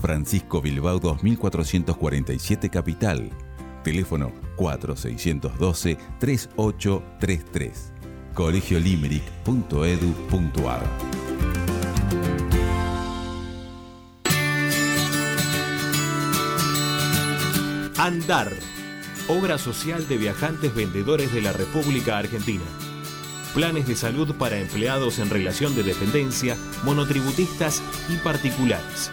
Francisco Bilbao 2447 Capital. Teléfono 4612-3833. colegiolimeric.edu.ar Andar, obra social de viajantes vendedores de la República Argentina. Planes de salud para empleados en relación de dependencia, monotributistas y particulares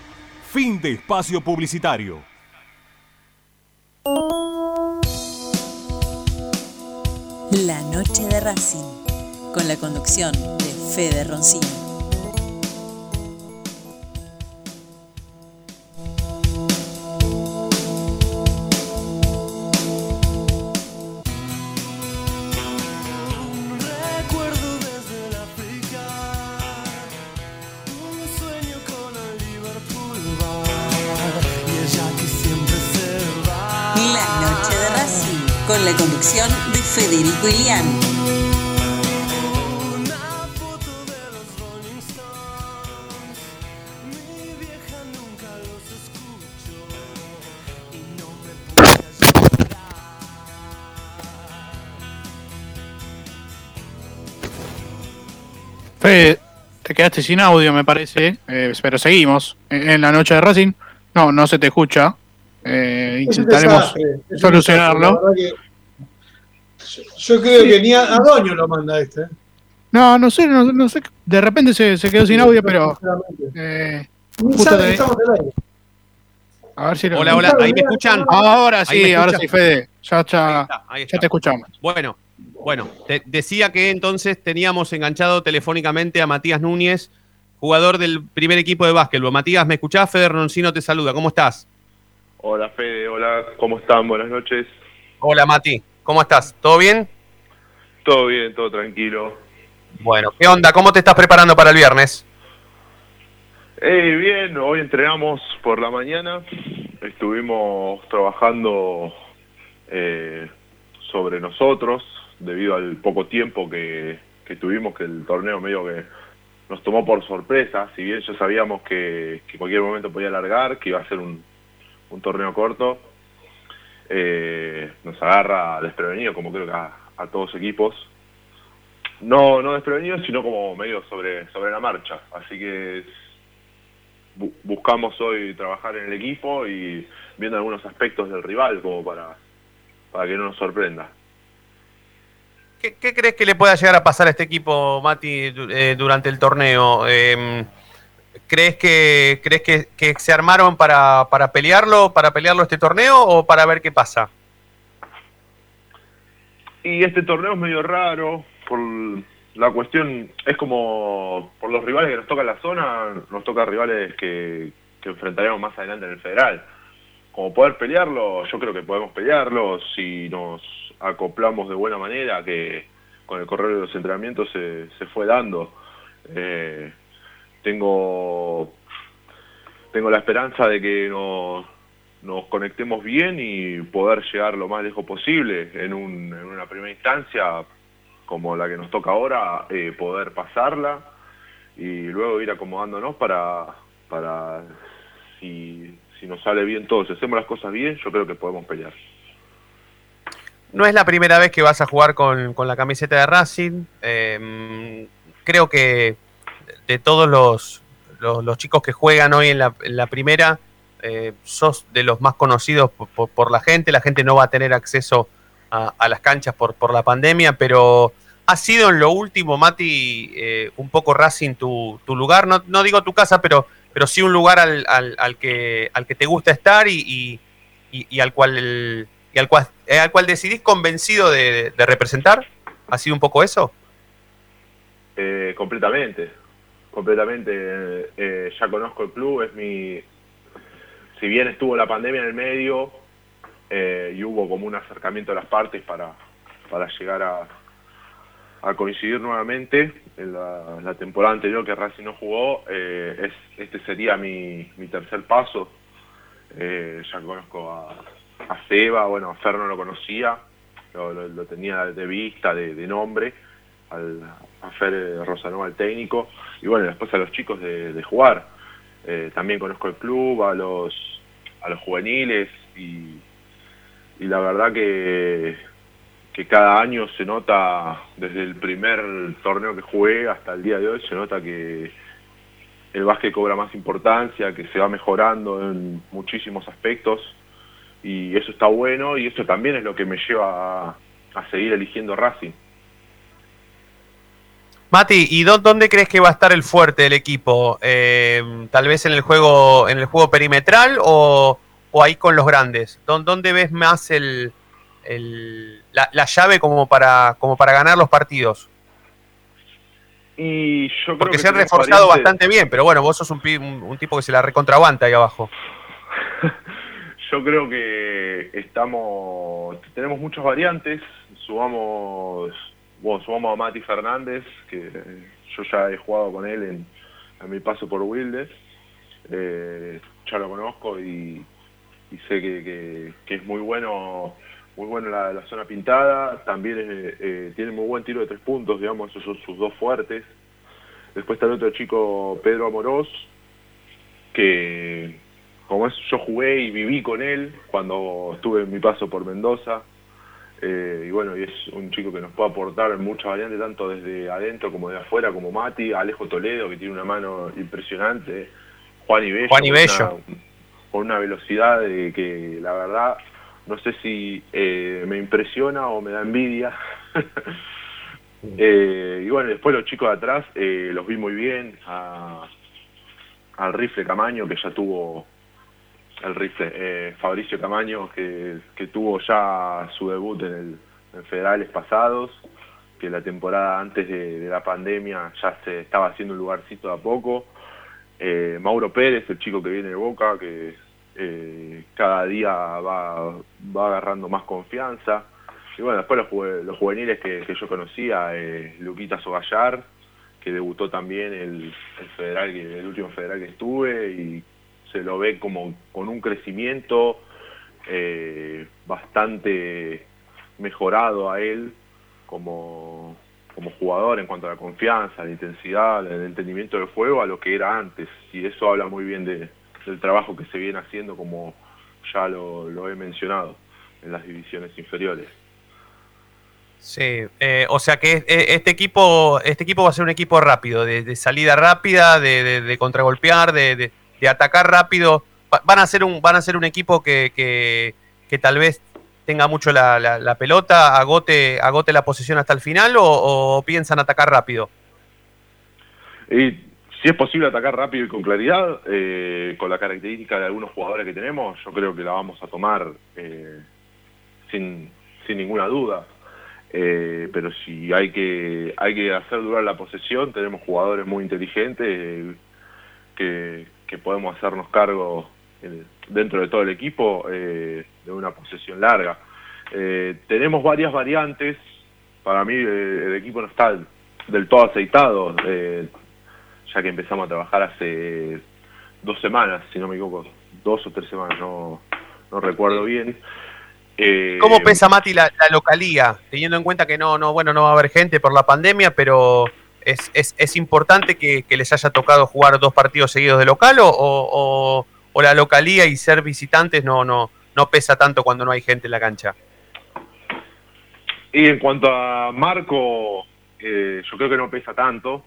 Fin de espacio publicitario. La noche de Racing, con la conducción de Fede Roncino. Con la conducción de Federico Ilián. Fede, te quedaste sin audio, me parece, eh, pero seguimos. En la noche de Racing, no, no se te escucha. Eh, Es intentaremos desastre, es solucionarlo. Yo, creo que ni a, a Doño lo manda este. ¿eh? No, no sé, no, no sé. De repente se, se quedó sin audio, pero. eh, justo a ver si lo- Hola, hola, ¿ahí me escuchan? Ahora ¿Ahí sí, me ahora escuchan? sí, Fede. Ya, ya, Ahí ya está. te escuchamos. Bueno, bueno, te- decía que entonces teníamos enganchado telefónicamente a Matías Núñez, jugador del primer equipo de básquetbol. Matías, ¿me escuchás? Fede Roncino te saluda. ¿Cómo estás? Hola Fede, hola, ¿cómo están? Buenas noches. Hola, Mati. ¿Cómo estás? ¿Todo bien? Todo bien, todo tranquilo. Bueno, ¿qué onda? ¿Cómo te estás preparando para el viernes? Eh, bien, hoy entrenamos por la mañana. Estuvimos trabajando eh, sobre nosotros debido al poco tiempo que, que tuvimos, que el torneo medio que nos tomó por sorpresa. Si bien ya sabíamos que, que en cualquier momento podía alargar, que iba a ser un, un torneo corto, eh, nos agarra desprevenido, como creo que a, todos equipos. No, no desprevenidos, sino como medio sobre, sobre la marcha. Así que bu- buscamos hoy trabajar en el equipo y viendo algunos aspectos del rival como para, para que no nos sorprenda. ¿Qué, qué crees que le pueda llegar a pasar a este equipo, Mati, eh, durante el torneo? Eh, ¿Crees que crees que, que se armaron para, para pelearlo, para pelearlo este torneo o para ver qué pasa? Y este torneo es medio raro por la cuestión, es como por los rivales que nos toca la zona, nos toca rivales que, que enfrentaremos más adelante en el federal. Como poder pelearlo, yo creo que podemos pelearlo si nos acoplamos de buena manera, que con el correo de los entrenamientos se, se fue dando. Eh, tengo tengo la esperanza de que nos, nos conectemos bien y poder llegar lo más lejos posible en, un- en una primera instancia como la que nos toca ahora, eh, poder pasarla y luego ir acomodándonos para, para si, si nos sale bien todo, si hacemos las cosas bien, yo creo que podemos pelear. No es la primera vez que vas a jugar con, con la camiseta de Racing. Eh, creo que de todos los, los, chicos que juegan hoy en la, en la primera, eh, sos de los más conocidos por, por- la gente. La gente no va a tener acceso a, las canchas por, por la pandemia, pero ha sido en lo último, Mati, eh, un poco Racing tu, tu lugar. No, no digo tu casa, pero pero sí un lugar al, al, al que, al que te gusta estar y, y, y- al cual y al cual, eh, al cual decidís convencido de, de representar. ¿Ha sido un poco eso? Eh, completamente, completamente. eh, ya conozco el club, es mi. Si bien estuvo la pandemia en el medio eh, y hubo como un acercamiento a las partes para, para llegar a, a coincidir nuevamente en la, temporada anterior que Racing no jugó, eh, es, este sería mi, mi tercer paso. Ya conozco a, a Seba, bueno, a Fer no lo conocía, lo, lo- tenía de vista, de, de nombre, al, a Fer Rosanova, el técnico, y bueno, después a los chicos de, jugar. Eh, también conozco el club, a los, a los juveniles, y, la verdad que, que cada año se nota, desde el primer torneo que jugué hasta el día de hoy, se nota que el básquet cobra más importancia, que se va mejorando en muchísimos aspectos y eso está bueno y eso también es lo que me lleva a seguir eligiendo Racing. Mati, ¿y dó- dónde crees que va a estar el fuerte del equipo? Eh, ¿Tal vez en el juego, en el juego perimetral o, o ahí con los grandes? ¿Dó- ¿Dónde ves más el, el- la, la llave como para, como para ganar los partidos? Y yo creo Porque que se han reforzado bastante bien, pero bueno, vos sos un, un- un tipo que se la recontraguanta ahí abajo. <laughs> Yo creo que estamos, tenemos muchas variantes, subamos, bueno, subamos a Mati Fernández, que yo ya he jugado con él en, mi paso por Wildes, eh, ya lo conozco y, sé que, que- es muy bueno muy bueno en la, la zona pintada, también eh, eh, tiene muy buen tiro de tres puntos, digamos, esos son sus dos fuertes. Después está el otro chico, Pedro Amorós, que como es, yo jugué y viví con él cuando estuve en mi paso por Mendoza. Eh, y bueno, y es un chico que nos puede aportar muchas variantes, tanto desde adentro como de afuera, como Mati, Alejo Toledo, que tiene una mano impresionante, Juan y Bello, Juan y con Bello. una- con una velocidad de que la verdad no sé si eh, me impresiona o me da envidia. <laughs> Eh, y bueno, después los chicos de atrás eh, los vi muy bien. A, al rifle Camaño, que ya tuvo el rifle, eh, Fabricio Camaño, que, que tuvo ya su debut en, el, en federales pasados, que la temporada antes de, la pandemia ya se estaba haciendo un lugarcito de a poco. Eh, Mauro Pérez, el chico que viene de Boca, que eh, cada día va, va agarrando más confianza. Y bueno, después los, los juveniles que, que yo conocía, eh, Luquita Sogallar, que debutó también el, el federal, el último federal que estuve, y se lo ve como con un crecimiento eh, bastante mejorado a él como, como jugador en cuanto a la confianza, la intensidad, el entendimiento del juego a lo que era antes. Y eso habla muy bien de- del trabajo que se viene haciendo, como ya lo, he mencionado, en las divisiones inferiores. Sí, eh, o sea que eh, este equipo, este equipo va a ser un equipo rápido, de, salida rápida, de contragolpear, de, de- atacar rápido. Va- Van a ser un, van a ser un equipo que, que- que tal vez tenga mucho la, la- pelota, agote, agote la posesión hasta el final o, piensan atacar rápido. Y si es posible atacar rápido y con claridad, eh, con la característica de algunos jugadores que tenemos, yo creo que la vamos a tomar eh, sin, sin ninguna duda. Eh, pero si hay que hay que hacer durar la posesión, tenemos jugadores muy inteligentes que, que podemos hacernos cargo eh, dentro de todo el equipo eh, de una posesión larga. Eh, tenemos varias variantes. Para mí eh, el equipo no está del todo aceitado. ya que empezamos a trabajar hace dos semanas, si no me equivoco, dos o tres semanas, no, no recuerdo bien. ¿Cómo pesa Mati la, la localía? Teniendo en cuenta que no, no, bueno, no va a haber gente por la pandemia, pero es, es, es importante que, que les haya tocado jugar dos partidos seguidos de local o, o- la localía y ser visitantes no, no, no pesa tanto cuando no hay gente en la cancha. Y en cuanto a Marco, eh, yo creo que no pesa tanto,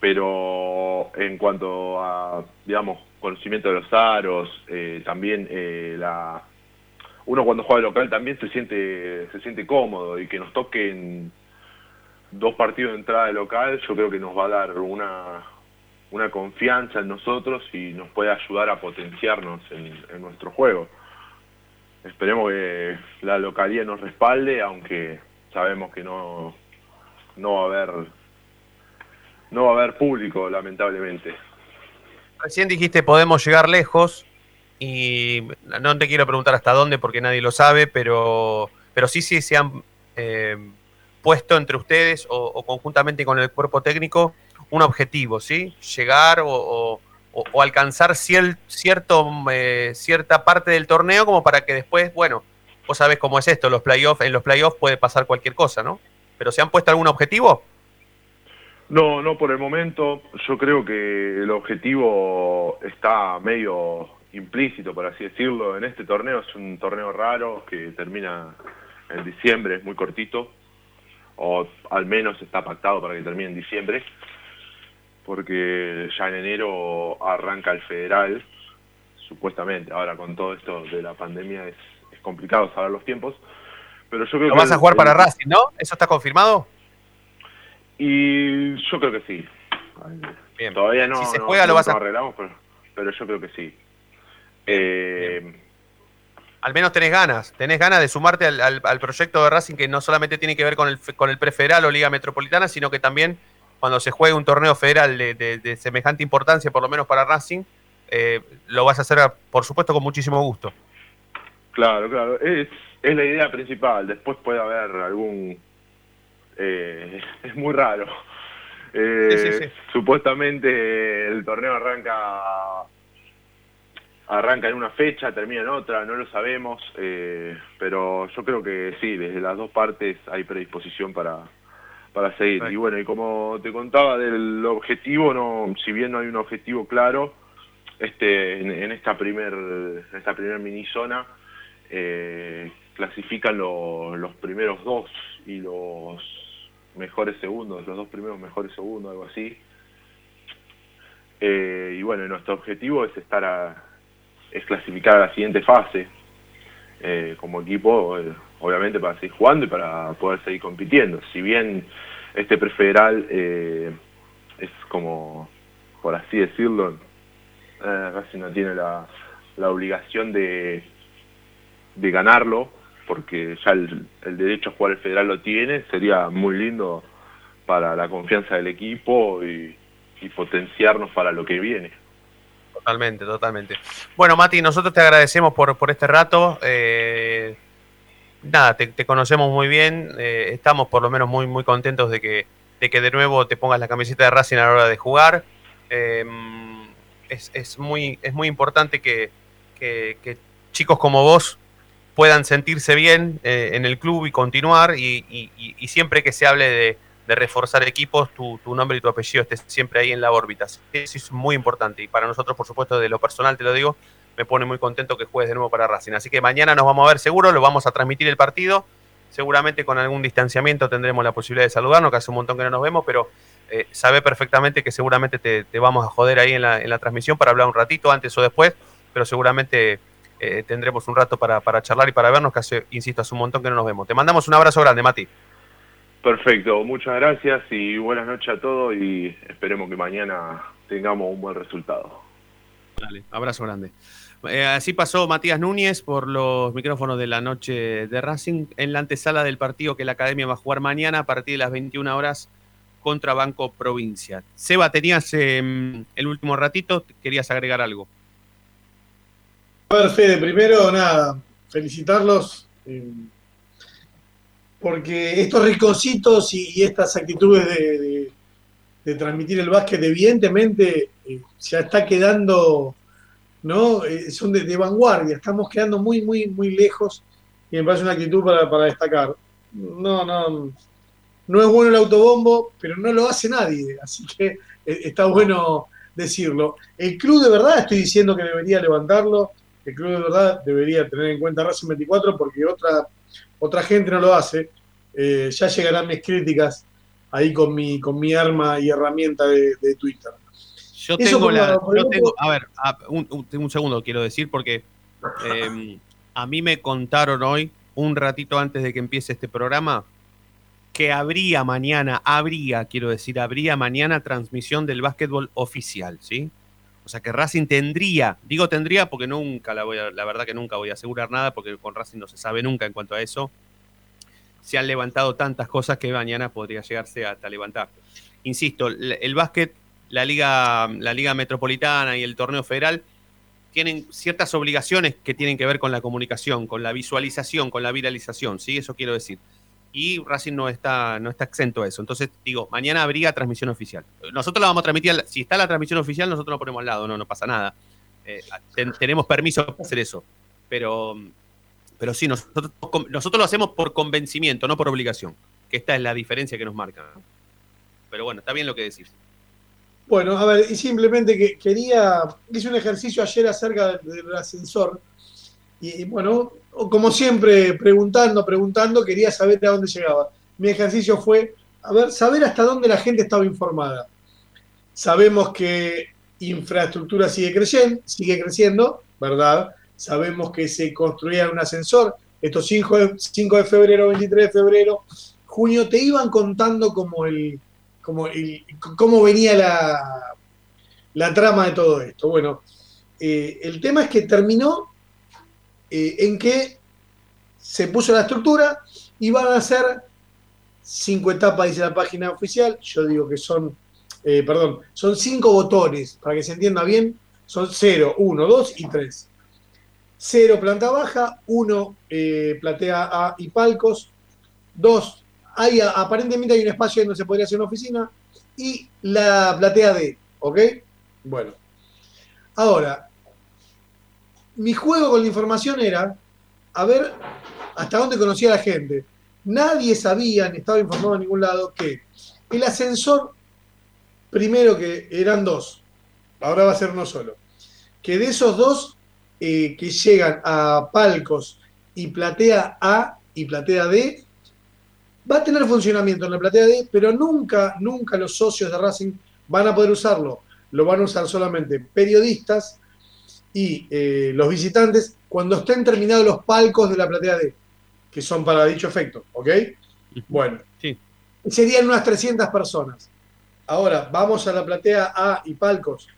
pero en cuanto a, digamos, conocimiento de los aros, eh, también eh, uno cuando juega local también se siente se siente cómodo y que nos toquen dos partidos de entrada de local, yo creo que nos va a dar una una confianza en nosotros y nos puede ayudar a potenciarnos en, en nuestro juego. Esperemos que la localidad nos respalde, aunque sabemos que no, no va a haber no va a haber público, lamentablemente. Recién dijiste podemos llegar lejos y no te quiero preguntar hasta dónde porque nadie lo sabe, pero, pero sí, sí se han eh, puesto entre ustedes o, conjuntamente con el cuerpo técnico un objetivo, ¿sí? Llegar o- o alcanzar cier- cierto, eh, cierta parte del torneo como para que después, bueno, vos sabés cómo es esto, los playoffs, en los playoffs puede pasar cualquier cosa, ¿no? Pero ¿se han puesto algún objetivo? No, no por el momento. Yo creo que el objetivo está medio implícito, por así decirlo. En este torneo es un torneo raro que termina en diciembre, es muy cortito, o al menos está pactado para que termine en diciembre, porque ya en enero arranca el federal, supuestamente. Ahora con todo esto de la pandemia es, es complicado saber los tiempos, pero yo creo Lo que vas a jugar para el- Racing, ¿no? ¿Eso está confirmado? y yo creo que sí. Todavía no. Si se no- juega, lo no vas a- arreglamos, pero, pero yo creo que sí. Eh, Al menos tenés ganas, tenés ganas de sumarte al, al- al proyecto de Racing que no solamente tiene que ver con el, con el prefederal o Liga Metropolitana, sino que también cuando se juegue un torneo federal de, de- de semejante importancia, por lo menos para Racing, eh, lo vas a hacer, por supuesto, con muchísimo gusto. Claro, claro. Es, es la idea principal. Después puede haber algún. eh, <laughs> es muy raro. Eh, Sí, sí, sí. Supuestamente el torneo arranca arranca en una fecha, termina en otra, no lo sabemos, eh, pero yo creo que sí, desde las dos partes hay predisposición para, para seguir. Y bueno, y como te contaba del objetivo, no, si bien no hay un objetivo claro, este, en, en esta primer, en esta primer mini zona, eh, clasifican lo- los primeros dos y los mejores segundos, los dos primeros mejores segundos, algo así. Eh, y bueno, nuestro objetivo es estar a, es clasificar a la siguiente fase eh, como equipo, eh, obviamente para seguir jugando y para poder seguir compitiendo. Si bien este prefederal eh, es como, por así decirlo, eh, Racing no tiene la, la obligación de, de ganarlo, porque ya el, el derecho a jugar el federal lo tiene, sería muy lindo para la confianza del equipo y, y potenciarnos para lo que viene. Totalmente, totalmente. Bueno, Mati, nosotros te agradecemos por, por este rato. eh, nada, te, conocemos muy bien. eh, estamos por lo menos muy, muy contentos de que, de que de nuevo te pongas la camiseta de Racing a la hora de jugar. Eh, es, es muy, es muy importante que, que- chicos como vos puedan sentirse bien eh, en el club y continuar. Y- y- y siempre que se hable de, de reforzar equipos, tu, nombre y tu apellido esté siempre ahí en la órbita. Eso es muy importante. Y para nosotros, por supuesto, de lo personal te lo digo, me pone muy contento que juegues de nuevo para Racing. Así que mañana nos vamos a ver seguro, lo vamos a transmitir el partido. Seguramente con algún distanciamiento tendremos la posibilidad de saludarnos, que hace un montón que no nos vemos, pero eh, sabe perfectamente que seguramente te, te vamos a joder ahí en la, en la transmisión para hablar un ratito, antes o después, pero seguramente eh, tendremos un rato para, para charlar y para vernos, que hace, insisto, hace un montón que no nos vemos. Te mandamos un abrazo grande, Mati. Perfecto, muchas gracias y buenas noches a todos y esperemos que mañana tengamos un buen resultado. Dale, abrazo grande. Eh, así pasó Matías Núñez por los micrófonos de la noche de Racing en la antesala del partido que la Academia va a jugar mañana a partir de las 21 horas contra Banco Provincia. Seba, tenías eh, el último ratito, querías agregar algo. A ver, Fede, primero nada, felicitarlos. eh, porque estos ricocitos y, estas actitudes de, de- transmitir el básquet, evidentemente, eh, ya está quedando, ¿no? Eh, son de, de vanguardia, estamos quedando muy, muy, muy lejos y me parece una actitud para, para destacar. No, no, no es bueno el autobombo, pero no lo hace nadie, así que eh, está bueno decirlo. El club de verdad, estoy diciendo que debería levantarlo, el club de verdad debería tener en cuenta Racing 24 porque otra, otra gente no lo hace. Eh, ya llegarán mis críticas ahí con mi, con mi arma y herramienta de, de Twitter. Yo Eso tengo la. yo tengo- a ver, a- un, un- un segundo quiero decir, porque eh, a mí me contaron hoy, un ratito antes de que empiece este programa, que habría mañana, habría, quiero decir, habría mañana transmisión del básquetbol oficial, ¿sí? O sea que Racing tendría, digo tendría porque nunca, la, voy a- la verdad que nunca voy a asegurar nada porque con Racing no se sabe nunca en cuanto a eso. Se han levantado tantas cosas que mañana podría llegarse hasta levantar. Insisto, el, básquet, la liga, la liga metropolitana y el torneo federal tienen ciertas obligaciones que tienen que ver con la comunicación, con la visualización, con la viralización, ¿sí? Eso quiero decir. Y Racing no está, no está exento a eso. Entonces, digo, mañana habría transmisión oficial. Nosotros la vamos a transmitir, si está la transmisión oficial, nosotros lo ponemos al lado, no, no pasa nada. Eh, ten- tenemos permiso para hacer eso. Pero, pero sí, nosotros, nosotros lo hacemos por convencimiento, no por obligación. Que esta es la diferencia que nos marca. Pero bueno, está bien lo que decís. Bueno, a ver, y simplemente que quería, hice un ejercicio ayer acerca del ascensor y, bueno, como siempre, preguntando, preguntando, quería saber a dónde llegaba. Mi ejercicio fue, a ver, saber hasta dónde la gente estaba informada. Sabemos que infraestructura sigue creciendo, sigue creciendo, ¿verdad? Sabemos que se construía un ascensor, estos 5 de, 5 de febrero, 23 de febrero, junio, te iban contando como el, como el, cómo venía la, la trama de todo esto. Bueno, eh, el tema es que terminó eh, en que se puso la estructura y van a ser cinco etapas, dice la página oficial. Yo digo que son, eh, perdón, son cinco botones, para que se entienda bien. Son 0, 1, 2 y 3. 0 planta baja, 1 platea A y palcos, 2 hay, aparentemente hay un espacio donde se podría hacer una oficina y la platea D, ¿ok? Bueno. Ahora, mi juego con la información era a ver hasta dónde conocía la gente. Nadie sabía, ni estaba informado en ningún lado, que el ascensor, primero que eran dos, ahora va a ser uno solo, que de esos dos eh, que llegan a palcos y platea A y platea D, va a tener funcionamiento en la platea D, pero nunca, nunca los socios de Racing van a poder usarlo. Lo van a usar solamente periodistas y eh, los visitantes cuando estén terminados los palcos de la platea D, que son para dicho efecto, ¿ok? Bueno, Sí. serían unas 300 personas. Ahora, vamos a la platea A y palcos.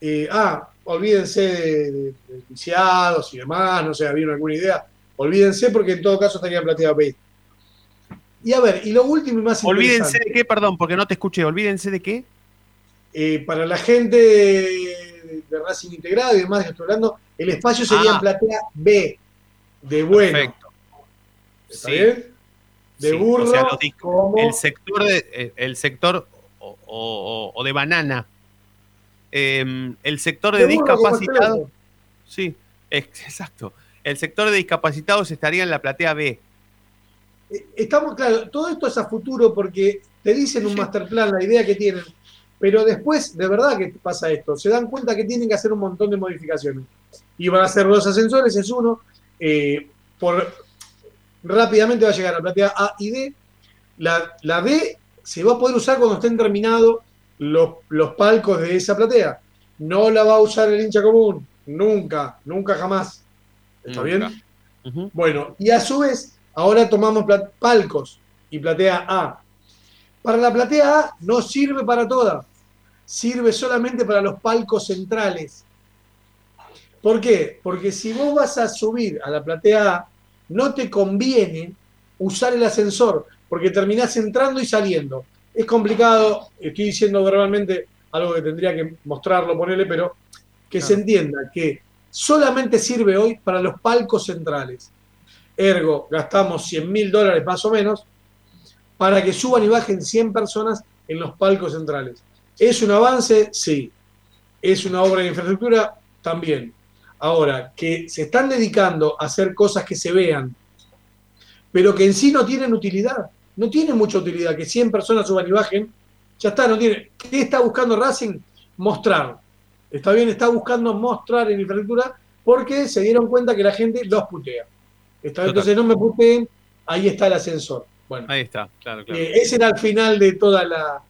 Eh, ah, olvídense de, de- de viciados y demás, no sé, ¿había alguna idea? Olvídense porque en todo caso estaría platea B. Y a ver, y lo último y más Olvídense interesante. de qué, perdón, porque no te escuché. Olvídense de qué. Eh, para la gente de, Racing Integrado y demás estoy hablando, el espacio sería Ah. en platea B, de bueno. Perfecto. ¿Está Sí. bien? De Sí, burro, o sea, como- el sector de eh, el sector o, o- o de banana. Em, el sector de, De discapacitados. Sí, ex- <laughs> exacto. El sector de discapacitados estaría en la platea B. Eh, Estamos, claro, todo esto es a futuro porque te dicen un master plan, la idea que tienen, pero después, de verdad que pasa esto, se dan cuenta que tienen que hacer un montón de modificaciones. Y van a hacer dos ascensores, es uno, eh, por, rápidamente va a llegar a platea A y D. La, la D se va a poder usar cuando estén terminados los, los palcos de esa platea. No la va a usar el hincha común, nunca, nunca jamás. ¿Está Nunca. bien? Bueno, y a su vez, ahora tomamos palcos y platea A. Para la platea A no sirve para toda, sirve solamente para los palcos centrales. ¿Por qué? Porque si vos vas a subir a la platea A, no te conviene usar el ascensor, porque terminás entrando y saliendo. Es complicado, estoy diciendo verbalmente algo que tendría que mostrarlo, ponerle, pero que se entienda que solamente sirve hoy para los palcos centrales. Ergo, gastamos 100 mil dólares más o menos para que suban y bajen 100 personas en los palcos centrales. ¿Es un avance? Sí. ¿Es una obra de infraestructura? También. Ahora, que se están dedicando a hacer cosas que se vean, pero que en sí no tienen utilidad. No tienen mucha utilidad. Que 100 personas suban y bajen, ya está, no tiene. ¿Qué está buscando Racing? Mostrar. Está bien, está buscando mostrar en infraestructura porque se dieron cuenta que la gente los putea. Está entonces no me puteen, ahí está el ascensor. Bueno, Ahí está, claro, claro. eh, ese era el final de toda la,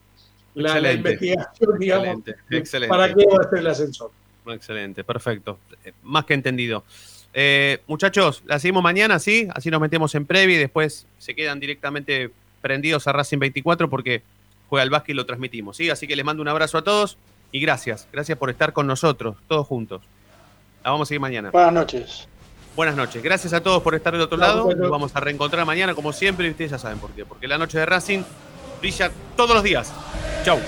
la- investigación, digamos, Excelente, excelente. para qué va a ser el ascensor. Excelente, perfecto. Eh, Más que entendido. Eh, muchachos, la seguimos mañana, ¿sí? Así nos metemos en previa y después se quedan directamente prendidos a Racing 24 porque juega el básquet y lo transmitimos. ¿sí? Así que les mando un abrazo a todos y gracias. Gracias por estar con nosotros, todos juntos. La vamos a seguir mañana. Buenas noches. Buenas noches. Gracias a todos por estar del otro lado. bueno. Nos vamos a reencontrar mañana, como siempre, y ustedes ya saben por qué. Porque la noche de Racing brilla todos los días. Chau.